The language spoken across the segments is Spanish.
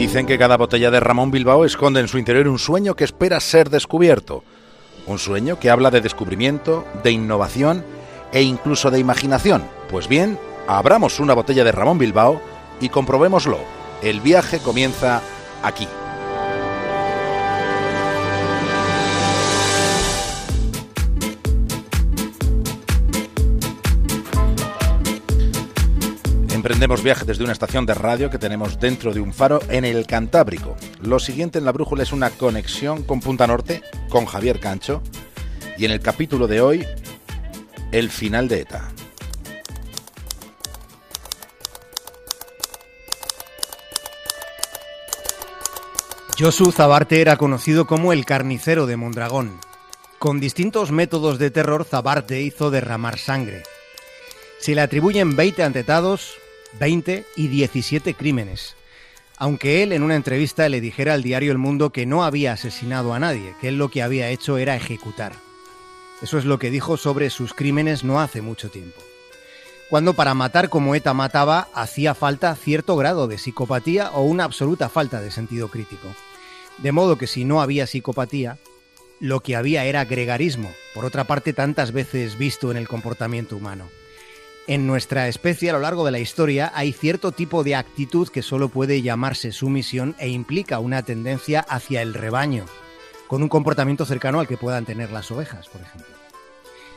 Dicen que cada botella de Ramón Bilbao esconde en su interior un sueño que espera ser descubierto. Un sueño que habla de descubrimiento, de innovación e incluso de imaginación. Pues bien, abramos una botella de Ramón Bilbao y comprobémoslo. El viaje comienza aquí. Emprendemos viaje desde una estación de radio que tenemos dentro de un faro en el Cantábrico. Lo siguiente en la brújula es una conexión con Punta Norte, con Javier Cancho, y en el capítulo de hoy, el final de ETA. Josu Zabarte era conocido como el carnicero de Mondragón. Con distintos métodos de terror, Zabarte hizo derramar sangre. Se le atribuyen 20 antetados, 20 y 17 crímenes. Aunque él en una entrevista le dijera al diario El Mundo que no había asesinado a nadie, que él lo que había hecho era ejecutar. Eso es lo que dijo sobre sus crímenes no hace mucho tiempo. Cuando para matar como ETA mataba hacía falta cierto grado de psicopatía o una absoluta falta de sentido crítico. De modo que si no había psicopatía, lo que había era gregarismo, por otra parte tantas veces visto en el comportamiento humano. En nuestra especie a lo largo de la historia hay cierto tipo de actitud que solo puede llamarse sumisión e implica una tendencia hacia el rebaño, con un comportamiento cercano al que puedan tener las ovejas, por ejemplo.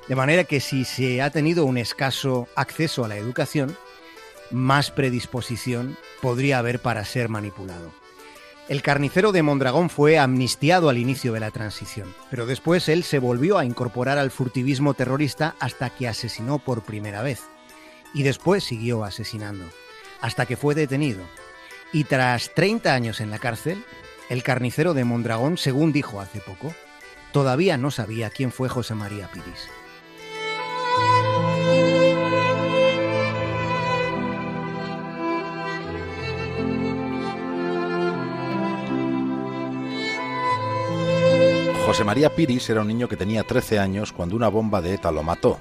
De manera que si se ha tenido un escaso acceso a la educación, más predisposición podría haber para ser manipulado. El carnicero de Mondragón fue amnistiado al inicio de la transición, pero después él se volvió a incorporar al furtivismo terrorista hasta que asesinó por primera vez y después siguió asesinando, hasta que fue detenido. Y tras 30 años en la cárcel, el carnicero de Mondragón, según dijo hace poco, todavía no sabía quién fue José María Piris. José María Piris era un niño que tenía 13 años cuando una bomba de ETA lo mató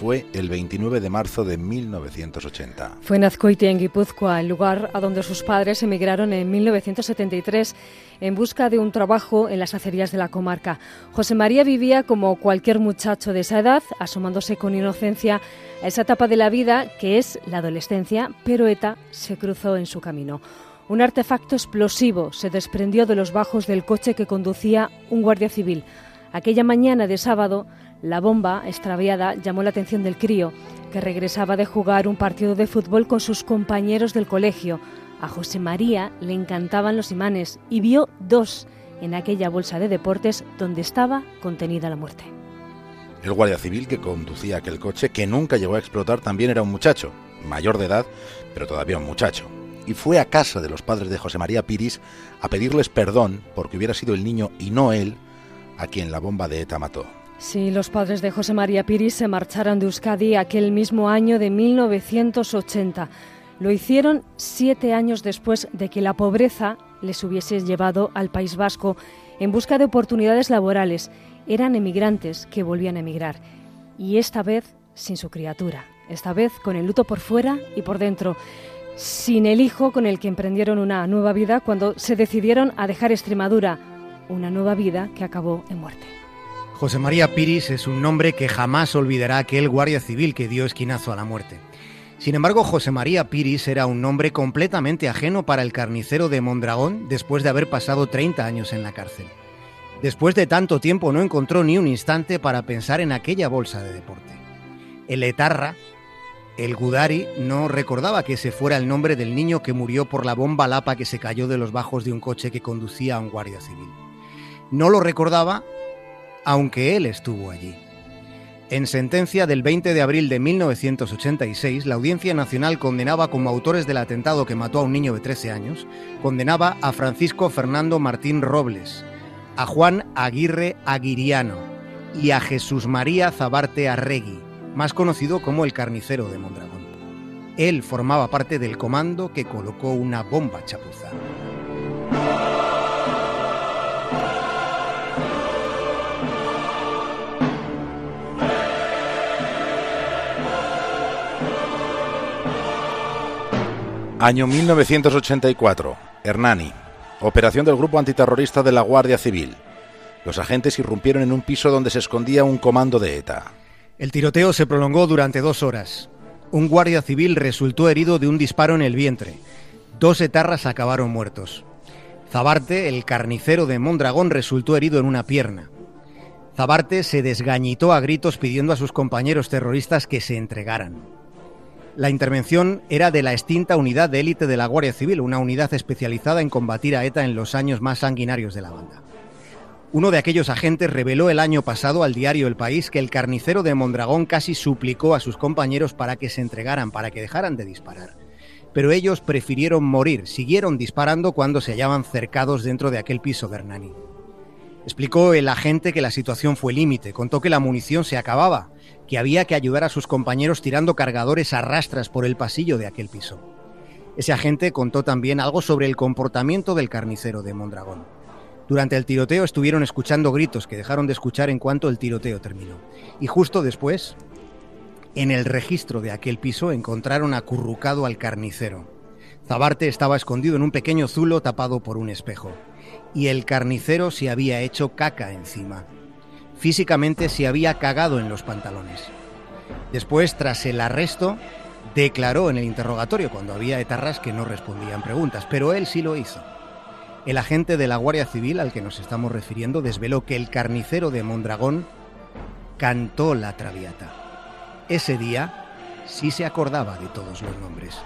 fue el 29 de marzo de 1980. Fue en Azcoitia, en Guipúzcoa, el lugar a donde sus padres emigraron en 1973 en busca de un trabajo en las acerías de la comarca. José María vivía como cualquier muchacho de esa edad, asomándose con inocencia a esa etapa de la vida que es la adolescencia, pero ETA se cruzó en su camino. Un artefacto explosivo se desprendió de los bajos del coche que conducía un guardia civil. Aquella mañana de sábado, la bomba extraviada llamó la atención del crío, que regresaba de jugar un partido de fútbol con sus compañeros del colegio. A José María le encantaban los imanes y vio dos en aquella bolsa de deportes donde estaba contenida la muerte. El guardia civil que conducía aquel coche, que nunca llegó a explotar, también era un muchacho, mayor de edad, pero todavía un muchacho. Y fue a casa de los padres de José María Piris a pedirles perdón porque hubiera sido el niño y no él a quien la bomba de ETA mató. Sí, los padres de José María Piris se marcharon de Euskadi aquel mismo año de 1980. Lo hicieron siete años después de que la pobreza les hubiese llevado al País Vasco en busca de oportunidades laborales. Eran emigrantes que volvían a emigrar. Y esta vez sin su criatura. Esta vez con el luto por fuera y por dentro. Sin el hijo con el que emprendieron una nueva vida cuando se decidieron a dejar Extremadura. Una nueva vida que acabó en muerte. José María Piris es un nombre que jamás olvidará aquel guardia civil que dio esquinazo a la muerte. Sin embargo, José María Piris era un nombre completamente ajeno para el carnicero de Mondragón después de haber pasado 30 años en la cárcel. Después de tanto tiempo no encontró ni un instante para pensar en aquella bolsa de deporte. El etarra, el Gudari, no recordaba que ese fuera el nombre del niño que murió por la bomba lapa que se cayó de los bajos de un coche que conducía a un guardia civil. No lo recordaba aunque él estuvo allí. En sentencia del 20 de abril de 1986, la Audiencia Nacional condenaba como autores del atentado que mató a un niño de 13 años, condenaba a Francisco Fernando Martín Robles, a Juan Aguirre Aguiriano y a Jesús María Zabarte Arregui, más conocido como el carnicero de Mondragón. Él formaba parte del comando que colocó una bomba chapuza. Año 1984. Hernani. Operación del grupo antiterrorista de la Guardia Civil. Los agentes irrumpieron en un piso donde se escondía un comando de ETA. El tiroteo se prolongó durante dos horas. Un guardia civil resultó herido de un disparo en el vientre. Dos etarras acabaron muertos. Zabarte, el carnicero de Mondragón, resultó herido en una pierna. Zabarte se desgañitó a gritos pidiendo a sus compañeros terroristas que se entregaran. La intervención era de la extinta unidad de élite de la Guardia Civil, una unidad especializada en combatir a ETA en los años más sanguinarios de la banda. Uno de aquellos agentes reveló el año pasado al diario El País que el carnicero de Mondragón casi suplicó a sus compañeros para que se entregaran, para que dejaran de disparar. Pero ellos prefirieron morir, siguieron disparando cuando se hallaban cercados dentro de aquel piso de Hernani. Explicó el agente que la situación fue límite, contó que la munición se acababa, que había que ayudar a sus compañeros tirando cargadores a rastras por el pasillo de aquel piso. Ese agente contó también algo sobre el comportamiento del carnicero de Mondragón. Durante el tiroteo estuvieron escuchando gritos que dejaron de escuchar en cuanto el tiroteo terminó. Y justo después, en el registro de aquel piso encontraron acurrucado al carnicero. Zabarte estaba escondido en un pequeño zulo tapado por un espejo y el carnicero se había hecho caca encima. Físicamente se había cagado en los pantalones. Después, tras el arresto, declaró en el interrogatorio cuando había etarras que no respondían preguntas, pero él sí lo hizo. El agente de la Guardia Civil al que nos estamos refiriendo desveló que el carnicero de Mondragón cantó la traviata. Ese día sí se acordaba de todos los nombres.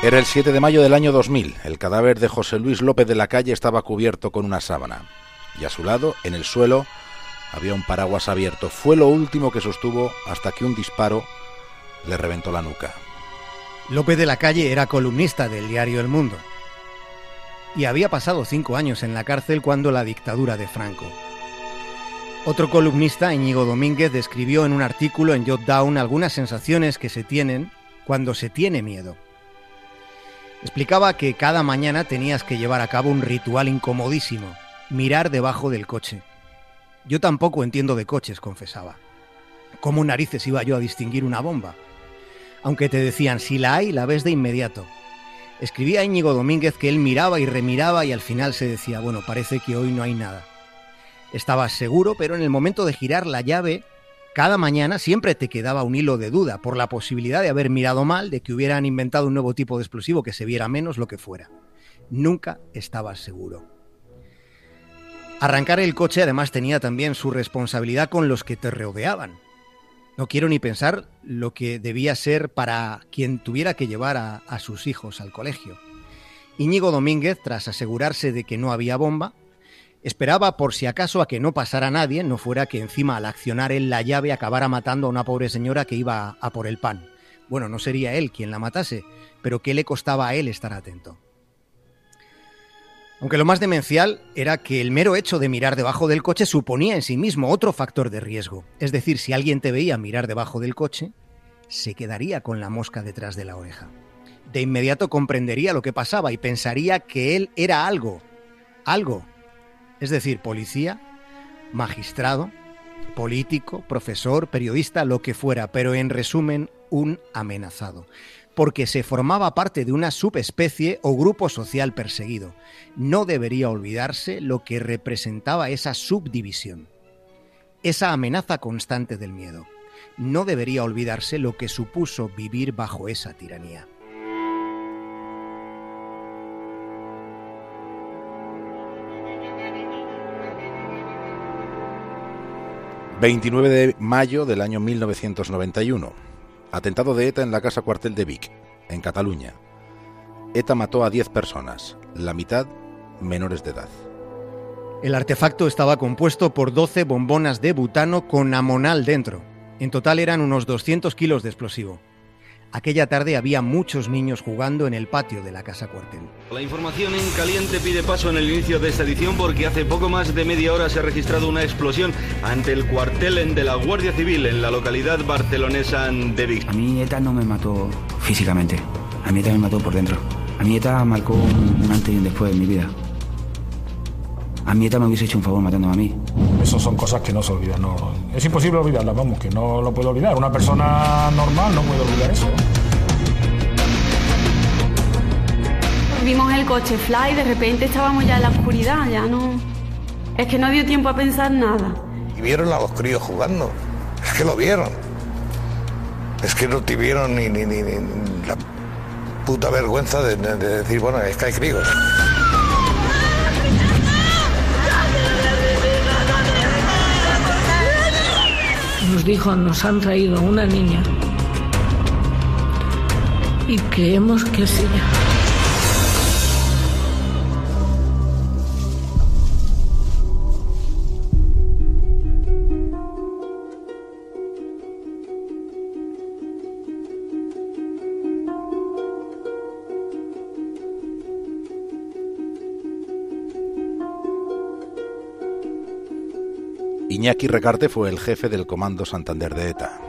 Era el 7 de mayo del año 2000. El cadáver de José Luis López de la Calle estaba cubierto con una sábana. Y a su lado, en el suelo, había un paraguas abierto. Fue lo último que sostuvo hasta que un disparo le reventó la nuca. López de la Calle era columnista del diario El Mundo. Y había pasado cinco años en la cárcel cuando la dictadura de Franco. Otro columnista, Íñigo Domínguez, describió en un artículo en Jot Down algunas sensaciones que se tienen cuando se tiene miedo. Explicaba que cada mañana tenías que llevar a cabo un ritual incomodísimo, mirar debajo del coche. Yo tampoco entiendo de coches, confesaba. ¿Cómo narices iba yo a distinguir una bomba? Aunque te decían, si la hay, la ves de inmediato. Escribía Íñigo Domínguez que él miraba y remiraba y al final se decía, bueno, parece que hoy no hay nada. Estabas seguro, pero en el momento de girar la llave cada mañana siempre te quedaba un hilo de duda por la posibilidad de haber mirado mal, de que hubieran inventado un nuevo tipo de explosivo que se viera menos, lo que fuera. Nunca estabas seguro. Arrancar el coche además tenía también su responsabilidad con los que te rodeaban. No quiero ni pensar lo que debía ser para quien tuviera que llevar a, a sus hijos al colegio. Íñigo Domínguez, tras asegurarse de que no había bomba, Esperaba por si acaso a que no pasara nadie, no fuera que encima al accionar él la llave acabara matando a una pobre señora que iba a por el pan. Bueno, no sería él quien la matase, pero ¿qué le costaba a él estar atento? Aunque lo más demencial era que el mero hecho de mirar debajo del coche suponía en sí mismo otro factor de riesgo. Es decir, si alguien te veía mirar debajo del coche, se quedaría con la mosca detrás de la oreja. De inmediato comprendería lo que pasaba y pensaría que él era algo, algo es decir, policía, magistrado, político, profesor, periodista, lo que fuera, pero en resumen, un amenazado, porque se formaba parte de una subespecie o grupo social perseguido. No debería olvidarse lo que representaba esa subdivisión, esa amenaza constante del miedo. No debería olvidarse lo que supuso vivir bajo esa tiranía. 29 de mayo del año 1991. Atentado de ETA en la casa cuartel de Vic, en Cataluña. ETA mató a 10 personas, la mitad menores de edad. El artefacto estaba compuesto por 12 bombonas de butano con amonal dentro. En total eran unos 200 kilos de explosivo. Aquella tarde había muchos niños jugando en el patio de la casa cuartel. La información en caliente pide paso en el inicio de esta edición porque hace poco más de media hora se ha registrado una explosión ante el cuartel de la Guardia Civil en la localidad barcelonesa de Vic. A mí ETA no me mató físicamente, a mí ETA me mató por dentro. A mi ETA marcó un antes y un después de mi vida. A mi ETA me hubiese hecho un favor matándome a mí. Esas son cosas que no se olvidan. No, es imposible olvidarlas, vamos, que no lo puedo olvidar. Una persona normal no puede olvidar eso. Vimos el coche fly de repente estábamos ya en la oscuridad, ya no... Es que no dio tiempo a pensar nada. Y vieron a los críos jugando. Es que lo vieron. Es que no tuvieron ni, ni, ni, ni la puta vergüenza de decir, bueno, es que hay críos. Nos dijo, nos han traído una niña. Y creemos que es. Iñaki Recarte fue el jefe del Comando Santander de ETA.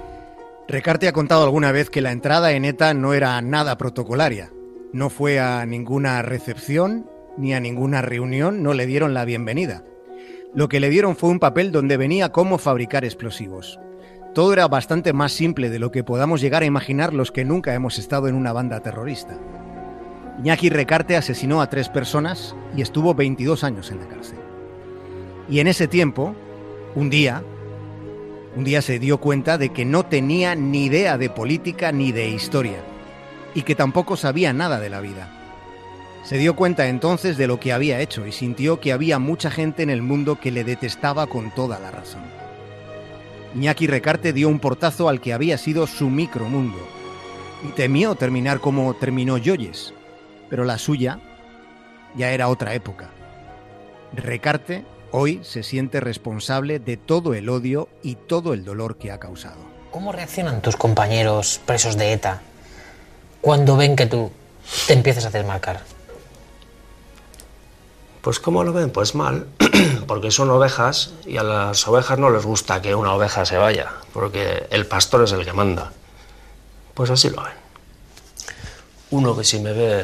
Recarte ha contado alguna vez que la entrada en ETA no era nada protocolaria. No fue a ninguna recepción ni a ninguna reunión, no le dieron la bienvenida. Lo que le dieron fue un papel donde venía cómo fabricar explosivos. Todo era bastante más simple de lo que podamos llegar a imaginar los que nunca hemos estado en una banda terrorista. Iñaki Recarte asesinó a tres personas y estuvo 22 años en la cárcel. Y en ese tiempo, un día, un día se dio cuenta de que no tenía ni idea de política ni de historia, y que tampoco sabía nada de la vida. Se dio cuenta entonces de lo que había hecho y sintió que había mucha gente en el mundo que le detestaba con toda la razón. Iñaki Recarte dio un portazo al que había sido su micromundo, y temió terminar como terminó Yoyes, pero la suya ya era otra época. Recarte hoy se siente responsable de todo el odio y todo el dolor que ha causado. ¿Cómo reaccionan tus compañeros presos de ETA cuando ven que tú te empiezas a desmarcar? Pues ¿cómo lo ven? Pues mal, porque son ovejas y a las ovejas no les gusta que una oveja se vaya, porque el pastor es el que manda. Pues así lo ven. Uno que si me ve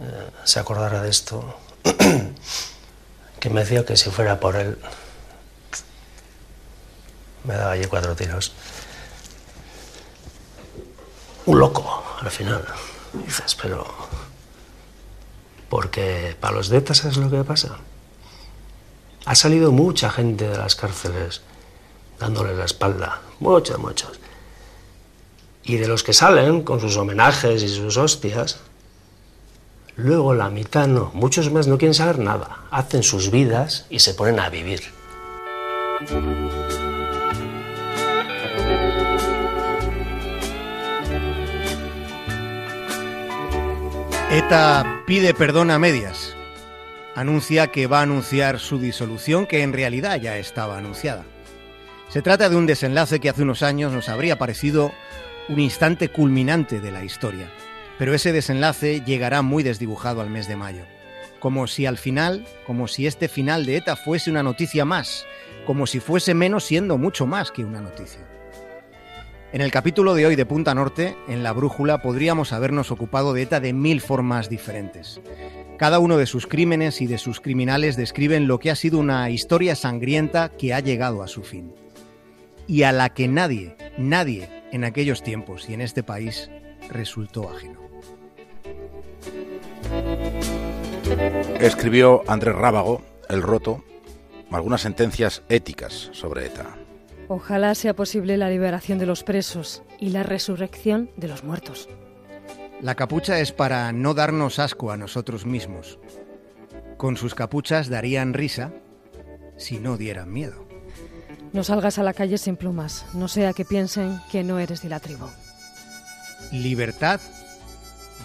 eh, se acordará de esto, que me decía que si fuera por él me daba allí cuatro tiros. Un loco, al final. Dices, pero porque para los de ETA, ¿sabes lo que pasa? Ha salido mucha gente de las cárceles dándole la espalda. Muchos, muchos. Y de los que salen con sus homenajes y sus hostias, luego la mitad no. Muchos más no quieren saber nada. Hacen sus vidas y se ponen a vivir. ETA pide perdón a medias. Anuncia que va a anunciar su disolución, que en realidad ya estaba anunciada. Se trata de un desenlace que hace unos años nos habría parecido un instante culminante de la historia. Pero ese desenlace llegará muy desdibujado al mes de mayo. Como si al final, como si este final de ETA fuese una noticia más, como si fuese menos siendo mucho más que una noticia. En el capítulo de hoy de Punta Norte, en la brújula, podríamos habernos ocupado de ETA de mil formas diferentes. Cada uno de sus crímenes y de sus criminales describen lo que ha sido una historia sangrienta que ha llegado a su fin. Y a la que nadie, nadie en aquellos tiempos y en este país resultó ajeno. Escribió Andrés Rábago, El Roto, algunas sentencias éticas sobre ETA. Ojalá sea posible la liberación de los presos y la resurrección de los muertos. La capucha es para no darnos asco a nosotros mismos. Con sus capuchas darían risa si no dieran miedo. No salgas a la calle sin plumas, no sea que piensen que no eres de la tribu. Libertad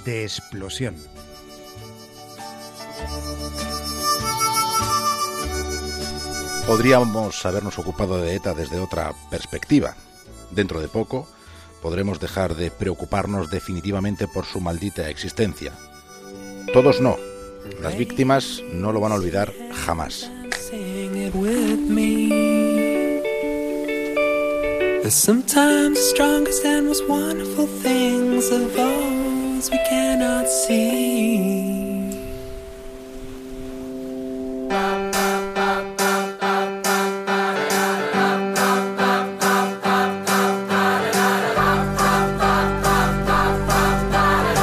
de explosión. Podríamos habernos ocupado de ETA desde otra perspectiva. Dentro de poco podremos dejar de preocuparnos definitivamente por su maldita existencia. Todos no. Las víctimas no lo van a olvidar jamás. Sometimes the strongest and most wonderful things of all things we cannot see.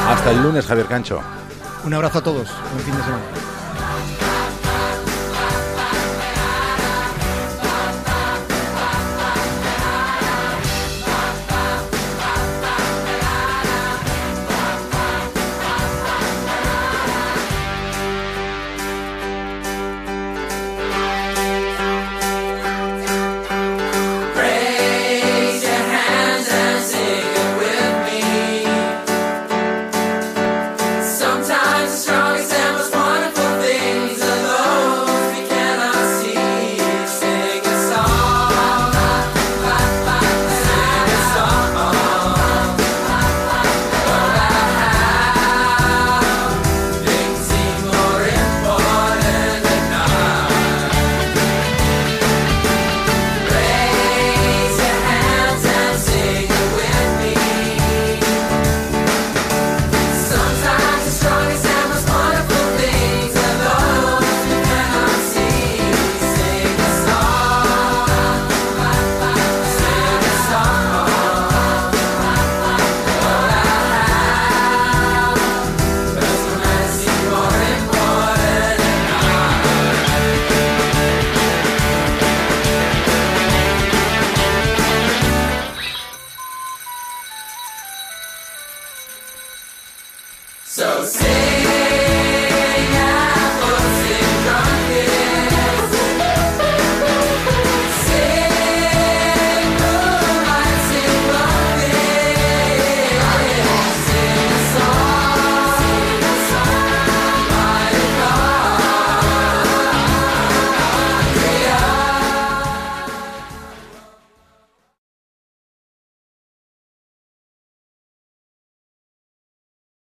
Hasta el lunes, Javier Cancho. Un abrazo a todos. Buen fin de semana. So sing.